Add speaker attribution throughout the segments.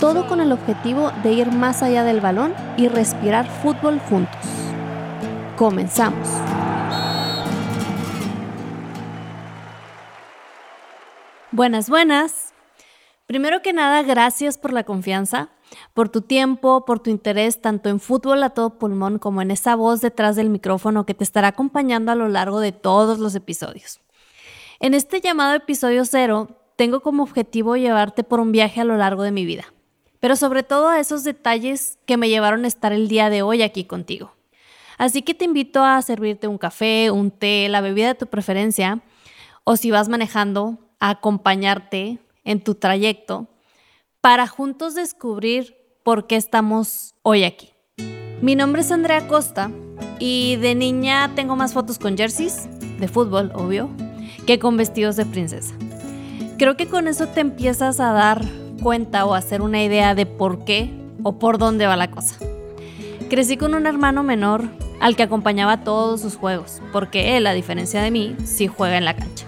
Speaker 1: todo con el objetivo de ir más allá del balón y respirar fútbol juntos. Comenzamos. Buenas, buenas. Primero que nada, gracias por la confianza, por tu tiempo, por tu interés tanto en fútbol a todo pulmón como en esa voz detrás del micrófono que te estará acompañando a lo largo de todos los episodios. En este llamado episodio cero, tengo como objetivo llevarte por un viaje a lo largo de mi vida pero sobre todo a esos detalles que me llevaron a estar el día de hoy aquí contigo. Así que te invito a servirte un café, un té, la bebida de tu preferencia, o si vas manejando, a acompañarte en tu trayecto para juntos descubrir por qué estamos hoy aquí. Mi nombre es Andrea Costa y de niña tengo más fotos con jerseys, de fútbol, obvio, que con vestidos de princesa. Creo que con eso te empiezas a dar cuenta o hacer una idea de por qué o por dónde va la cosa. Crecí con un hermano menor al que acompañaba todos sus juegos, porque él, a diferencia de mí, sí juega en la cancha.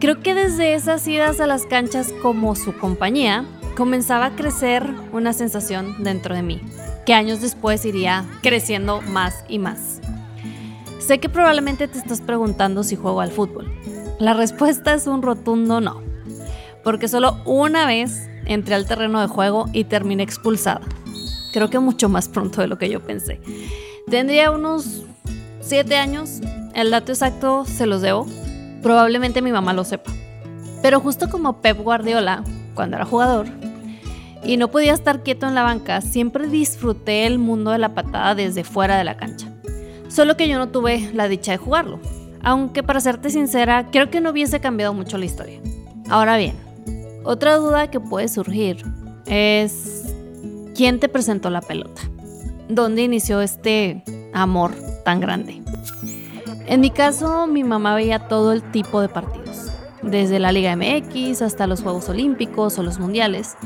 Speaker 1: Creo que desde esas idas a las canchas como su compañía, comenzaba a crecer una sensación dentro de mí, que años después iría creciendo más y más. Sé que probablemente te estás preguntando si juego al fútbol. La respuesta es un rotundo no porque solo una vez entré al terreno de juego y terminé expulsada. Creo que mucho más pronto de lo que yo pensé. Tendría unos 7 años, el dato exacto se los debo, probablemente mi mamá lo sepa. Pero justo como Pep Guardiola, cuando era jugador, y no podía estar quieto en la banca, siempre disfruté el mundo de la patada desde fuera de la cancha. Solo que yo no tuve la dicha de jugarlo. Aunque para serte sincera, creo que no hubiese cambiado mucho la historia. Ahora bien, otra duda que puede surgir es quién te presentó la pelota, dónde inició este amor tan grande. En mi caso, mi mamá veía todo el tipo de partidos, desde la Liga MX hasta los Juegos Olímpicos o los Mundiales.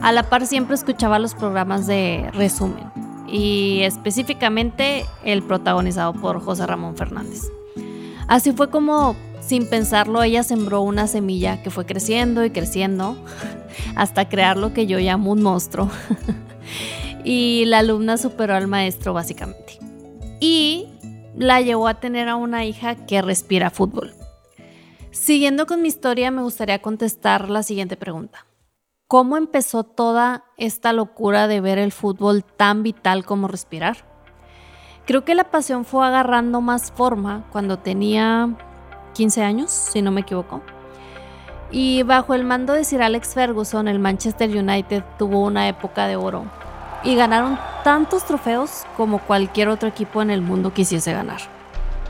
Speaker 1: A la par siempre escuchaba los programas de resumen y específicamente el protagonizado por José Ramón Fernández. Así fue como sin pensarlo, ella sembró una semilla que fue creciendo y creciendo hasta crear lo que yo llamo un monstruo. y la alumna superó al maestro básicamente. Y la llevó a tener a una hija que respira fútbol. Siguiendo con mi historia, me gustaría contestar la siguiente pregunta. ¿Cómo empezó toda esta locura de ver el fútbol tan vital como respirar? Creo que la pasión fue agarrando más forma cuando tenía 15 años, si no me equivoco. Y bajo el mando de Sir Alex Ferguson, el Manchester United tuvo una época de oro y ganaron tantos trofeos como cualquier otro equipo en el mundo quisiese ganar.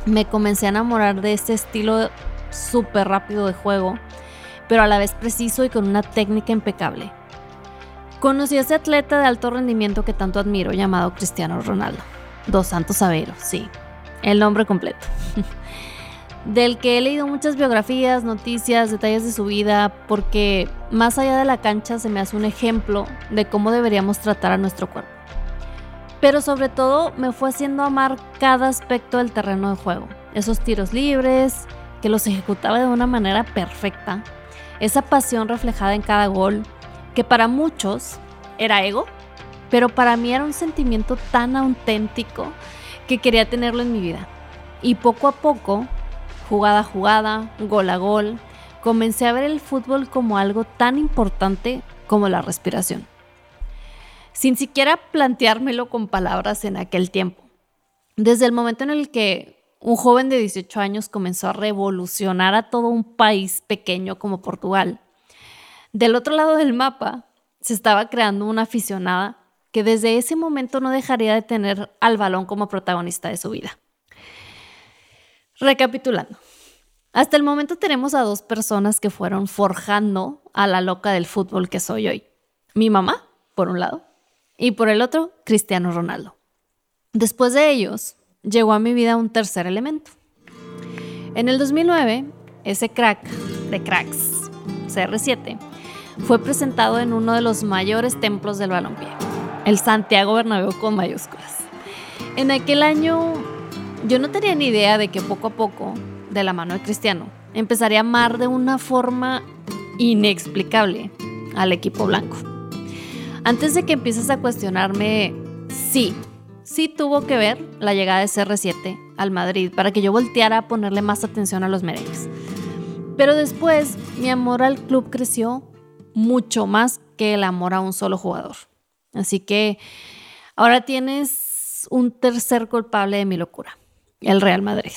Speaker 1: Me comencé a enamorar de este estilo súper rápido de juego, pero a la vez preciso y con una técnica impecable. Conocí a ese atleta de alto rendimiento que tanto admiro, llamado Cristiano Ronaldo. Dos Santos Aveiro, sí, el nombre completo. del que he leído muchas biografías, noticias, detalles de su vida, porque más allá de la cancha se me hace un ejemplo de cómo deberíamos tratar a nuestro cuerpo. Pero sobre todo me fue haciendo amar cada aspecto del terreno de juego, esos tiros libres, que los ejecutaba de una manera perfecta, esa pasión reflejada en cada gol, que para muchos era ego, pero para mí era un sentimiento tan auténtico que quería tenerlo en mi vida. Y poco a poco jugada a jugada, gol a gol, comencé a ver el fútbol como algo tan importante como la respiración. Sin siquiera planteármelo con palabras en aquel tiempo. Desde el momento en el que un joven de 18 años comenzó a revolucionar a todo un país pequeño como Portugal, del otro lado del mapa se estaba creando una aficionada que desde ese momento no dejaría de tener al balón como protagonista de su vida. Recapitulando. Hasta el momento tenemos a dos personas que fueron forjando a la loca del fútbol que soy hoy. Mi mamá, por un lado, y por el otro, Cristiano Ronaldo, Después de ellos, llegó a mi vida un tercer elemento. En el 2009, ese crack de cracks, CR7, fue presentado en uno de los mayores templos del balompié, el Santiago Bernabéu con mayúsculas. En aquel año yo no tenía ni idea de que poco a poco, de la mano de Cristiano, empezaría a amar de una forma inexplicable al equipo blanco. Antes de que empieces a cuestionarme, sí, sí tuvo que ver la llegada de CR7 al Madrid para que yo volteara a ponerle más atención a los merengues. Pero después mi amor al club creció mucho más que el amor a un solo jugador. Así que ahora tienes un tercer culpable de mi locura, el Real Madrid.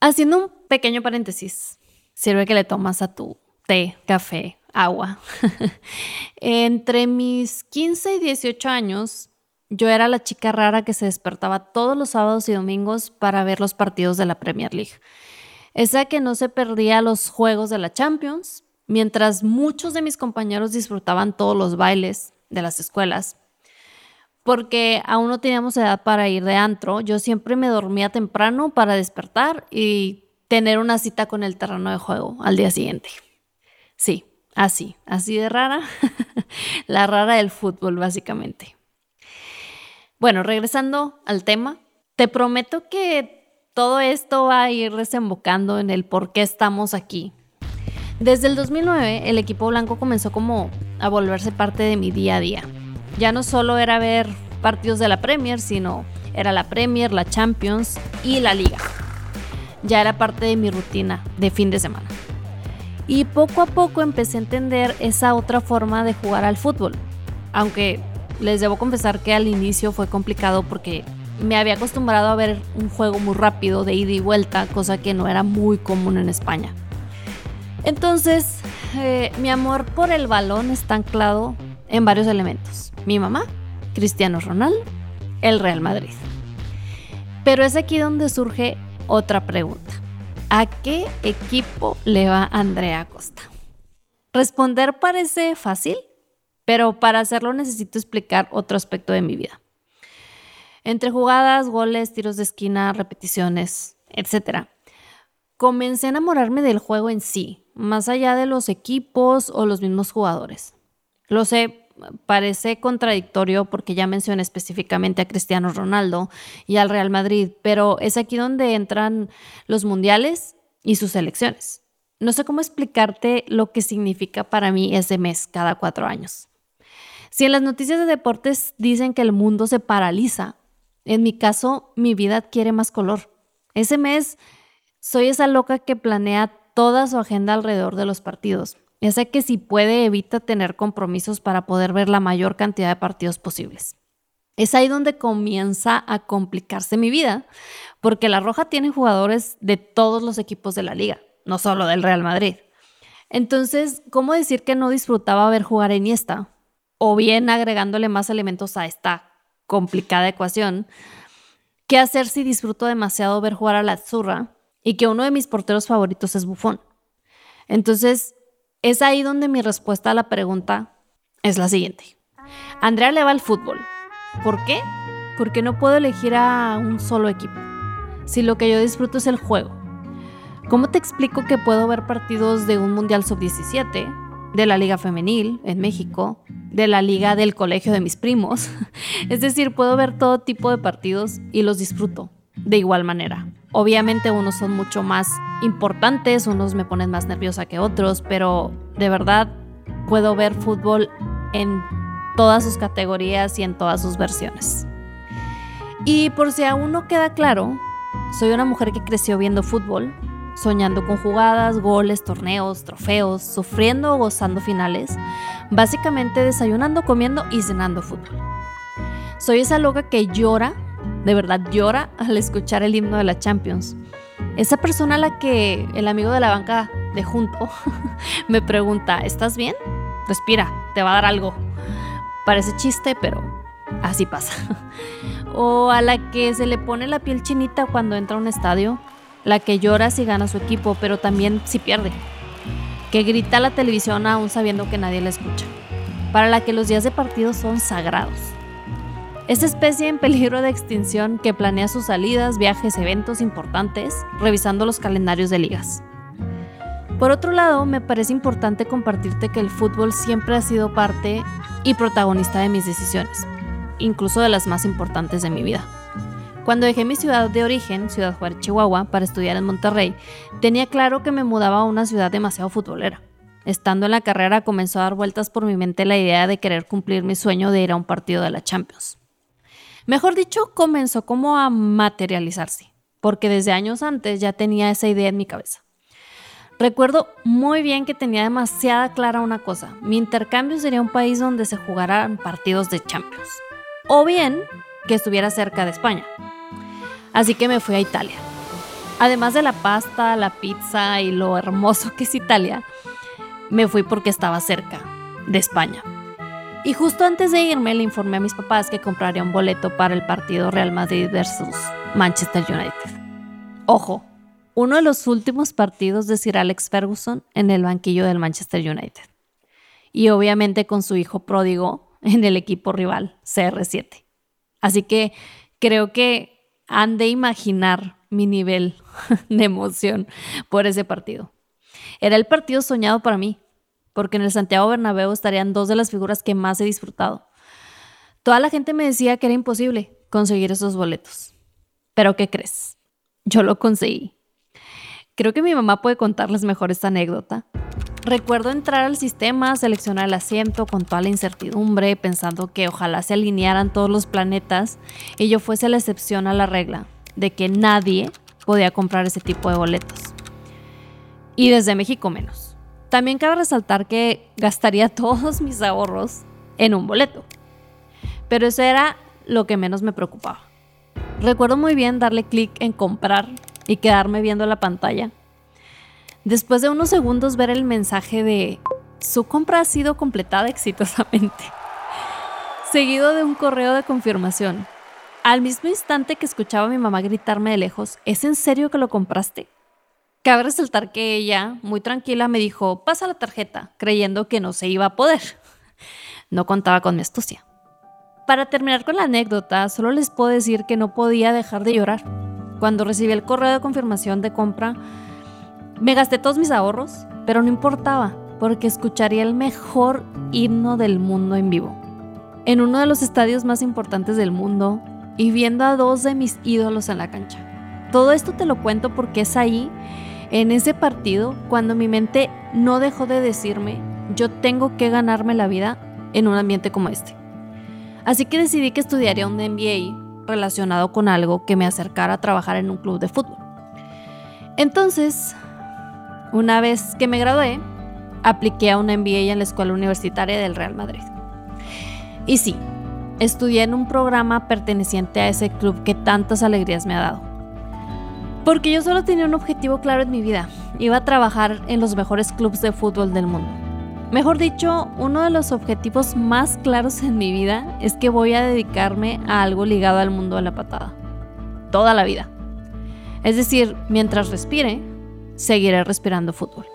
Speaker 1: Haciendo un pequeño paréntesis, sirve que le tomas a tu té, café, agua. Entre mis 15 y 18 años, yo era la chica rara que se despertaba todos los sábados y domingos para ver los partidos de la Premier League. Esa que no se perdía los juegos de la Champions, mientras muchos de mis compañeros disfrutaban todos los bailes de las escuelas. Porque aún no teníamos edad para ir de antro, yo siempre me dormía temprano para despertar y tener una cita con el terreno de juego al día siguiente. Sí, así, así de rara, la rara del fútbol básicamente. Bueno, regresando al tema, te prometo que todo esto va a ir desembocando en el por qué estamos aquí. Desde el 2009, el equipo blanco comenzó como a volverse parte de mi día a día. Ya no solo era ver partidos de la Premier, sino era la Premier, la Champions y la Liga. Ya era parte de mi rutina de fin de semana. Y poco a poco empecé a entender esa otra forma de jugar al fútbol. Aunque les debo confesar que al inicio fue complicado porque me había acostumbrado a ver un juego muy rápido de ida y vuelta, cosa que no era muy común en España. Entonces, eh, mi amor por el balón está anclado en varios elementos. Mi mamá, Cristiano Ronaldo, el Real Madrid. Pero es aquí donde surge otra pregunta. ¿A qué equipo le va Andrea Costa? Responder parece fácil, pero para hacerlo necesito explicar otro aspecto de mi vida. Entre jugadas, goles, tiros de esquina, repeticiones, etc. Comencé a enamorarme del juego en sí, más allá de los equipos o los mismos jugadores. Lo sé, parece contradictorio porque ya mencioné específicamente a Cristiano Ronaldo y al Real Madrid, pero es aquí donde entran los mundiales y sus selecciones. No sé cómo explicarte lo que significa para mí ese mes cada cuatro años. Si en las noticias de deportes dicen que el mundo se paraliza, en mi caso mi vida adquiere más color. Ese mes soy esa loca que planea toda su agenda alrededor de los partidos ya sé que si puede evita tener compromisos para poder ver la mayor cantidad de partidos posibles. Es ahí donde comienza a complicarse mi vida, porque la Roja tiene jugadores de todos los equipos de la liga, no solo del Real Madrid. Entonces, ¿cómo decir que no disfrutaba ver jugar en Iniesta? O bien agregándole más elementos a esta complicada ecuación, ¿qué hacer si disfruto demasiado ver jugar a la Zurra y que uno de mis porteros favoritos es Bufón? Entonces, es ahí donde mi respuesta a la pregunta es la siguiente. Andrea le va al fútbol. ¿Por qué? Porque no puedo elegir a un solo equipo. Si lo que yo disfruto es el juego. ¿Cómo te explico que puedo ver partidos de un Mundial Sub-17, de la Liga Femenil en México, de la Liga del Colegio de mis primos? es decir, puedo ver todo tipo de partidos y los disfruto de igual manera. Obviamente unos son mucho más importantes, unos me ponen más nerviosa que otros, pero de verdad puedo ver fútbol en todas sus categorías y en todas sus versiones. Y por si aún no queda claro, soy una mujer que creció viendo fútbol, soñando con jugadas, goles, torneos, trofeos, sufriendo o gozando finales, básicamente desayunando, comiendo y cenando fútbol. Soy esa loca que llora de verdad llora al escuchar el himno de la Champions. Esa persona a la que el amigo de la banca de junto me pregunta, ¿estás bien? Respira, te va a dar algo. Parece chiste, pero así pasa. o a la que se le pone la piel chinita cuando entra a un estadio, la que llora si gana su equipo, pero también si pierde. Que grita a la televisión aún sabiendo que nadie la escucha. Para la que los días de partido son sagrados esa especie en peligro de extinción que planea sus salidas, viajes, eventos importantes, revisando los calendarios de ligas. Por otro lado, me parece importante compartirte que el fútbol siempre ha sido parte y protagonista de mis decisiones, incluso de las más importantes de mi vida. Cuando dejé mi ciudad de origen, Ciudad Juárez, Chihuahua, para estudiar en Monterrey, tenía claro que me mudaba a una ciudad demasiado futbolera. Estando en la carrera comenzó a dar vueltas por mi mente la idea de querer cumplir mi sueño de ir a un partido de la Champions. Mejor dicho, comenzó como a materializarse, porque desde años antes ya tenía esa idea en mi cabeza. Recuerdo muy bien que tenía demasiada clara una cosa, mi intercambio sería un país donde se jugaran partidos de Champions, o bien que estuviera cerca de España. Así que me fui a Italia. Además de la pasta, la pizza y lo hermoso que es Italia, me fui porque estaba cerca de España. Y justo antes de irme le informé a mis papás que compraría un boleto para el partido Real Madrid versus Manchester United. Ojo, uno de los últimos partidos de Sir Alex Ferguson en el banquillo del Manchester United. Y obviamente con su hijo pródigo en el equipo rival, CR7. Así que creo que han de imaginar mi nivel de emoción por ese partido. Era el partido soñado para mí, porque en el Santiago Bernabéu estarían dos de las figuras que más he disfrutado. Toda la gente me decía que era imposible conseguir esos boletos. Pero ¿qué crees? Yo lo conseguí. Creo que mi mamá puede contarles mejor esta anécdota. Recuerdo entrar al sistema, seleccionar el asiento con toda la incertidumbre, pensando que ojalá se alinearan todos los planetas y yo fuese la excepción a la regla de que nadie podía comprar ese tipo de boletos. Y desde México menos. También cabe resaltar que gastaría todos mis ahorros en un boleto. Pero eso era lo que menos me preocupaba. Recuerdo muy bien darle clic en comprar y quedarme viendo la pantalla. Después de unos segundos ver el mensaje de su compra ha sido completada exitosamente. Seguido de un correo de confirmación. Al mismo instante que escuchaba a mi mamá gritarme de lejos, ¿es en serio que lo compraste? Cabe resaltar que ella, muy tranquila, me dijo, pasa la tarjeta, creyendo que no se iba a poder. No contaba con mi astucia. Para terminar con la anécdota, solo les puedo decir que no podía dejar de llorar. Cuando recibí el correo de confirmación de compra, me gasté todos mis ahorros, pero no importaba, porque escucharía el mejor himno del mundo en vivo. En uno de los estadios más importantes del mundo y viendo a dos de mis ídolos en la cancha. Todo esto te lo cuento porque es ahí, en ese partido, cuando mi mente no dejó de decirme, yo tengo que ganarme la vida en un ambiente como este. Así que decidí que estudiaría un MBA relacionado con algo que me acercara a trabajar en un club de fútbol. Entonces, una vez que me gradué, apliqué a un MBA en la Escuela Universitaria del Real Madrid. Y sí, estudié en un programa perteneciente a ese club que tantas alegrías me ha dado. Porque yo solo tenía un objetivo claro en mi vida. Iba a trabajar en los mejores clubes de fútbol del mundo. Mejor dicho, uno de los objetivos más claros en mi vida es que voy a dedicarme a algo ligado al mundo de la patada. Toda la vida. Es decir, mientras respire, seguiré respirando fútbol.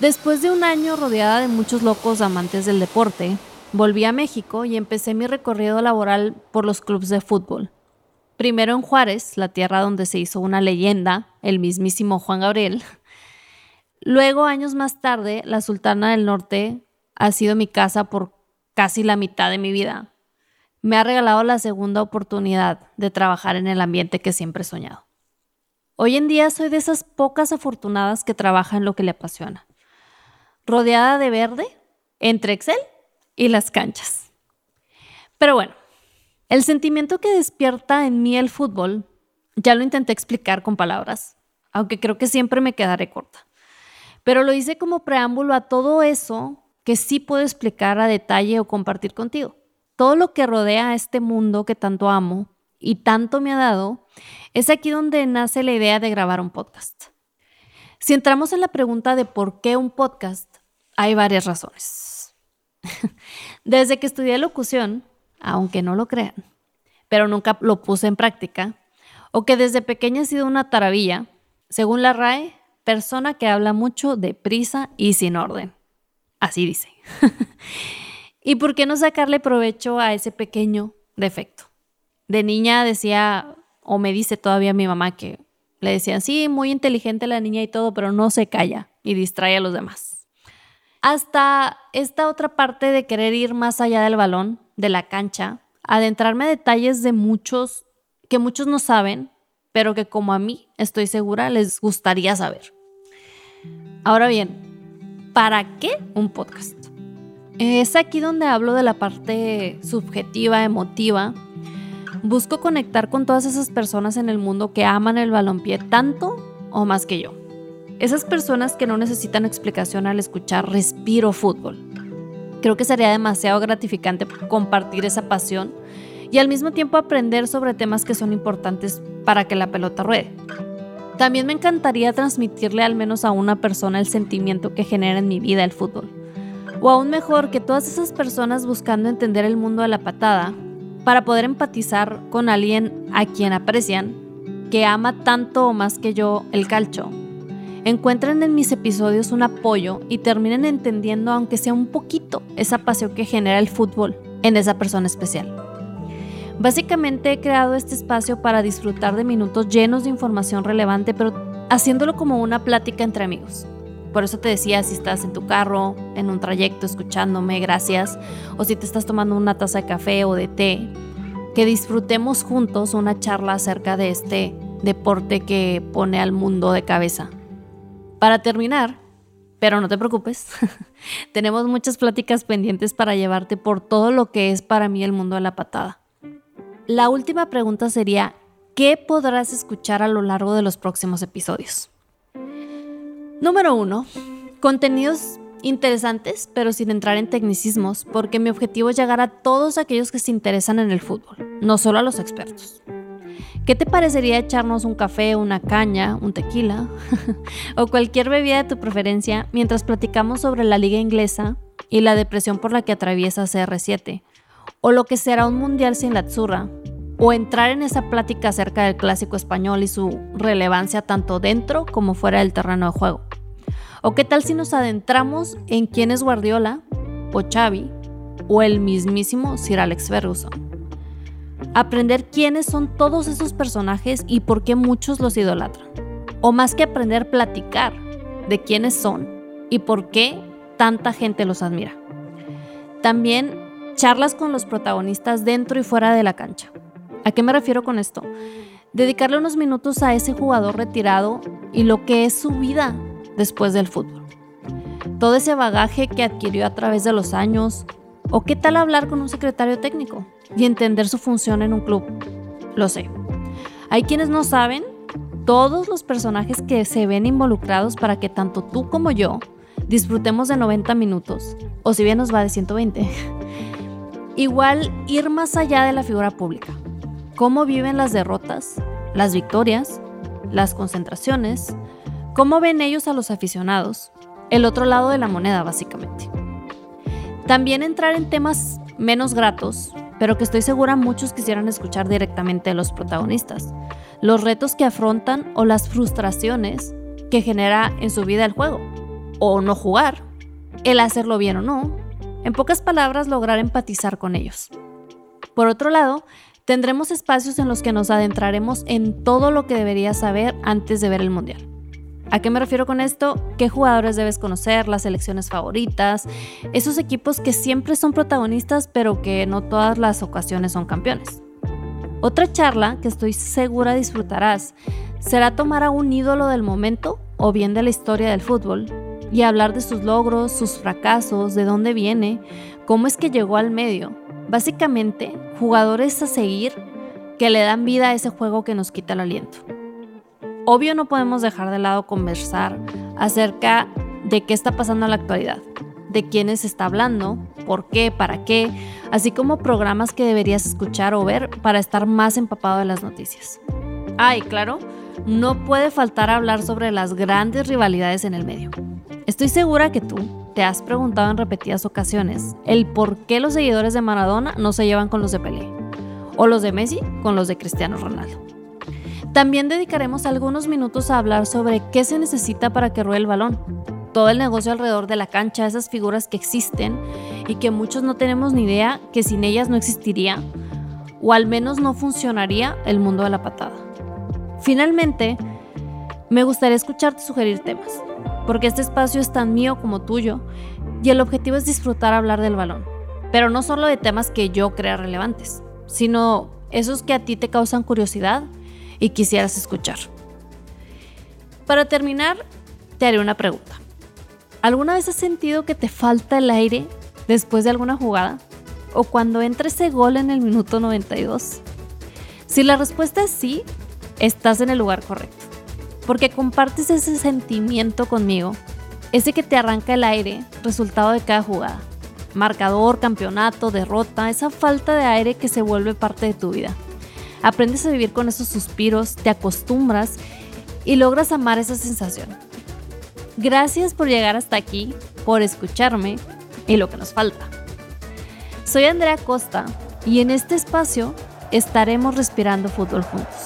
Speaker 1: Después de un año rodeada de muchos locos amantes del deporte, volví a México y empecé mi recorrido laboral por los clubes de fútbol. Primero en Juárez, la tierra donde se hizo una leyenda, el mismísimo Juan Gabriel, Luego, años más tarde, la Sultana del Norte ha sido mi casa por casi la mitad de mi vida. Me ha regalado la segunda oportunidad de trabajar en el ambiente que siempre he soñado. Hoy en día soy de esas pocas afortunadas que trabaja en lo que le apasiona. Rodeada de verde, entre Excel y las canchas. Pero bueno, el sentimiento que despierta en mí el fútbol, ya lo intenté explicar con palabras, aunque creo que siempre me quedaré corta. Pero lo hice como preámbulo a todo eso que sí puedo explicar a detalle o compartir contigo. Todo lo que rodea a este mundo que tanto amo y tanto me ha dado, es aquí donde nace la idea de grabar un podcast. Si entramos en la pregunta de por qué un podcast, hay varias razones. Desde que estudié locución, aunque no lo crean, pero nunca lo puse en práctica, o que desde pequeña he sido una taravilla, según la RAE, persona que habla mucho deprisa y sin orden. Así dice. ¿Y por qué no sacarle provecho a ese pequeño defecto. De niña decía, o me dice todavía mi mamá que le decían, sí, muy inteligente la niña y todo, pero no se calla y distrae a los demás. Hasta esta otra parte de querer ir más allá del balón, de la cancha, adentrarme a detalles de muchos que muchos no saben, pero que como a mí estoy segura les gustaría saber. Ahora bien, ¿para qué un podcast? Es aquí donde hablo de la parte subjetiva, emotiva. Busco conectar con todas esas personas en el mundo que aman el balompié tanto o más que yo. Esas personas que no necesitan explicación al escuchar respiro fútbol. Creo que sería demasiado gratificante compartir esa pasión y al mismo tiempo aprender sobre temas que son importantes para que la pelota ruede. También me encantaría transmitirle al menos a una persona el sentimiento que genera en mi vida el fútbol. O aún mejor, que todas esas personas buscando entender el mundo de la patada, para poder empatizar con alguien a quien aprecian, que ama tanto o más que yo el calcho, encuentren en mis episodios un apoyo y terminen entendiendo, aunque sea un poquito, esa pasión que genera el fútbol en esa persona especial. Básicamente he creado este espacio para disfrutar de minutos llenos de información relevante, pero haciéndolo como una plática entre amigos. Por eso te decía, si estás en tu carro, en un trayecto escuchándome, gracias, o si te estás tomando una taza de café o de té, que disfrutemos juntos una charla acerca de este deporte que pone al mundo de cabeza. Para terminar, pero no te preocupes, tenemos muchas pláticas pendientes para llevarte por todo lo que es para mí el mundo de la patada. La última pregunta sería, ¿qué podrás escuchar a lo largo de los próximos episodios? Número uno, contenidos interesantes, pero sin entrar en tecnicismos, porque mi objetivo es llegar a todos aquellos que se interesan en el fútbol, no solo a los expertos. ¿Qué te parecería echarnos un café, una caña, un tequila o cualquier bebida de tu preferencia mientras platicamos sobre la liga inglesa y la depresión por la que atraviesa CR7? o lo que será un mundial sin la Tzurra, o entrar en esa plática acerca del clásico español y su relevancia tanto dentro como fuera del terreno de juego. ¿O qué tal si nos adentramos en quién es Guardiola, o Xavi, o el mismísimo Sir Alex Ferguson? Aprender quiénes son todos esos personajes y por qué muchos los idolatran. O más que aprender, platicar de quiénes son y por qué tanta gente los admira. También charlas con los protagonistas dentro y fuera de la cancha. ¿A qué me refiero con esto? Dedicarle unos minutos a ese jugador retirado y lo que es su vida después del fútbol. Todo ese bagaje que adquirió a través de los años. ¿O qué tal hablar con un secretario técnico y entender su función en un club? Lo sé. Hay quienes no saben todos los personajes que se ven involucrados para que tanto tú como yo disfrutemos de 90 minutos, o si bien nos va de 120, Igual ir más allá de la figura pública. Cómo viven las derrotas, las victorias, las concentraciones, cómo ven ellos a los aficionados, el otro lado de la moneda básicamente. También entrar en temas menos gratos, pero que estoy segura muchos quisieran escuchar directamente de los protagonistas. Los retos que afrontan o las frustraciones que genera en su vida el juego. O no jugar, el hacerlo bien o no, en pocas palabras, lograr empatizar con ellos. Por otro lado, tendremos espacios en los que nos adentraremos en todo lo que deberías saber antes de ver el Mundial. ¿A qué me refiero con esto? ¿Qué jugadores debes conocer? Las selecciones favoritas, esos equipos que siempre son protagonistas pero que no todas las ocasiones son campeones. Otra charla que estoy segura disfrutarás será tomar a un ídolo del momento o bien de la historia del fútbol y hablar de sus logros, sus fracasos, de dónde viene, cómo es que llegó al medio. Básicamente, jugadores a seguir que le dan vida a ese juego que nos quita el aliento. Obvio no podemos dejar de lado conversar acerca de qué está pasando en la actualidad, de quiénes está hablando, por qué, para qué, así como programas que deberías escuchar o ver para estar más empapado de las noticias. Ah, y claro, no puede faltar hablar sobre las grandes rivalidades en el medio. Estoy segura que tú te has preguntado en repetidas ocasiones el por qué los seguidores de Maradona no se llevan con los de Pelé o los de Messi con los de Cristiano Ronaldo. También dedicaremos algunos minutos a hablar sobre qué se necesita para que ruede el balón, todo el negocio alrededor de la cancha, esas figuras que existen y que muchos no tenemos ni idea que sin ellas no existiría, o al menos no funcionaría el mundo de la patada. Finalmente, me gustaría escucharte sugerir temas, porque este espacio es tan mío como tuyo y el objetivo es disfrutar hablar del balón, pero no solo de temas que yo crea relevantes, sino esos que a ti te causan curiosidad y quisieras escuchar. Para terminar, te haré una pregunta. ¿Alguna vez has sentido que te falta el aire después de alguna jugada? ¿O cuando entra ese gol en el minuto 92? Si la respuesta es sí, estás en el lugar correcto. Porque compartes ese sentimiento conmigo, ese que te arranca el aire, resultado de cada jugada. Marcador, campeonato, derrota, esa falta de aire que se vuelve parte de tu vida. Aprendes a vivir con esos suspiros, te acostumbras y logras amar esa sensación. Gracias por llegar hasta aquí, por escucharme y lo que nos falta. Soy Andrea Costa y en este espacio estaremos respirando fútbol juntos.